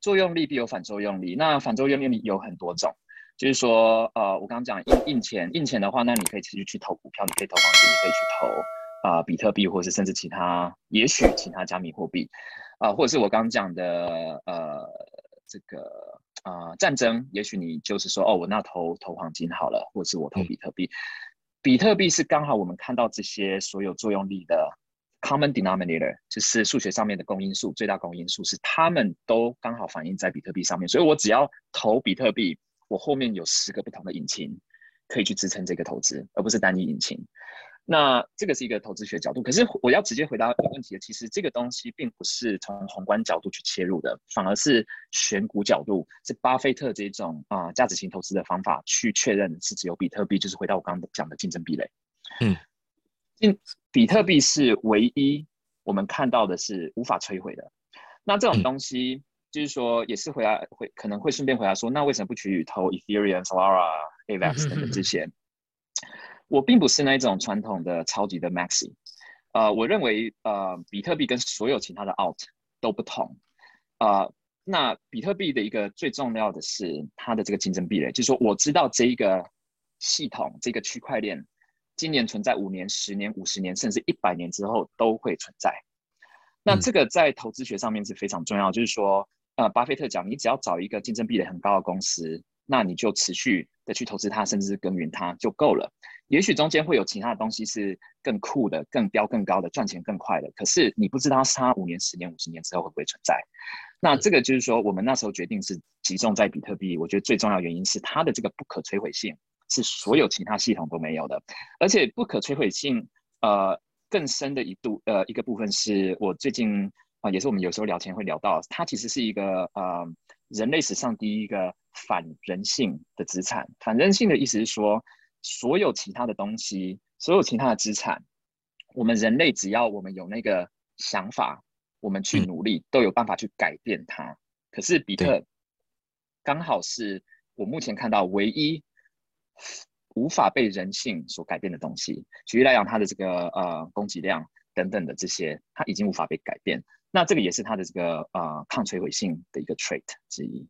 作用力必有反作用力，那反作用力有很多种，就是说，呃，我刚刚讲印印钱，印钱的话，那你可以持续去投股票，你可以投黄金，你可以去投啊比特币，或者是甚至其他，也许其他加密货币，啊，或者是我刚刚讲的，呃，这个啊战争，也许你就是说，哦，我那投投黄金好了，或者是我投比特币，比特币是刚好我们看到这些所有作用力的。Common denominator 就是数学上面的公因数，最大公因数是他们都刚好反映在比特币上面，所以我只要投比特币，我后面有十个不同的引擎可以去支撑这个投资，而不是单一引擎。那这个是一个投资学角度，可是我要直接回答问题的，其实这个东西并不是从宏观角度去切入的，反而是选股角度，是巴菲特这种啊价值型投资的方法去确认是只有比特币，就是回到我刚刚讲的竞争壁垒。嗯。因比特币是唯一我们看到的是无法摧毁的。那这种东西就是说，也是回来会可能会顺便回答说，那为什么不去投 Ethereum、Solana、Avax 等等这些？我并不是那一种传统的超级的 Maxi。呃，我认为呃，比特币跟所有其他的 Alt 都不同。呃，那比特币的一个最重要的是它的这个竞争壁垒，就是说我知道这一个系统这个区块链。今年存在五年、十年、五十年，甚至一百年之后都会存在。那这个在投资学上面是非常重要。就是说，呃，巴菲特讲，你只要找一个竞争壁垒很高的公司，那你就持续的去投资它，甚至是耕耘它就够了。也许中间会有其他的东西是更酷的、更标更高的、赚钱更快的，可是你不知道它五年、十年、五十年之后会不会存在。那这个就是说，我们那时候决定是集中在比特币。我觉得最重要原因是它的这个不可摧毁性。是所有其他系统都没有的，而且不可摧毁性，呃，更深的一度，呃，一个部分是我最近啊，也是我们有时候聊天会聊到，它其实是一个呃，人类史上第一个反人性的资产。反人性的意思是说，所有其他的东西，所有其他的资产，我们人类只要我们有那个想法，我们去努力，都有办法去改变它。可是比特刚好是我目前看到唯一。无法被人性所改变的东西，举例来讲，它的这个呃供给量等等的这些，它已经无法被改变。那这个也是它的这个呃抗摧毁性的一个 trait 之一。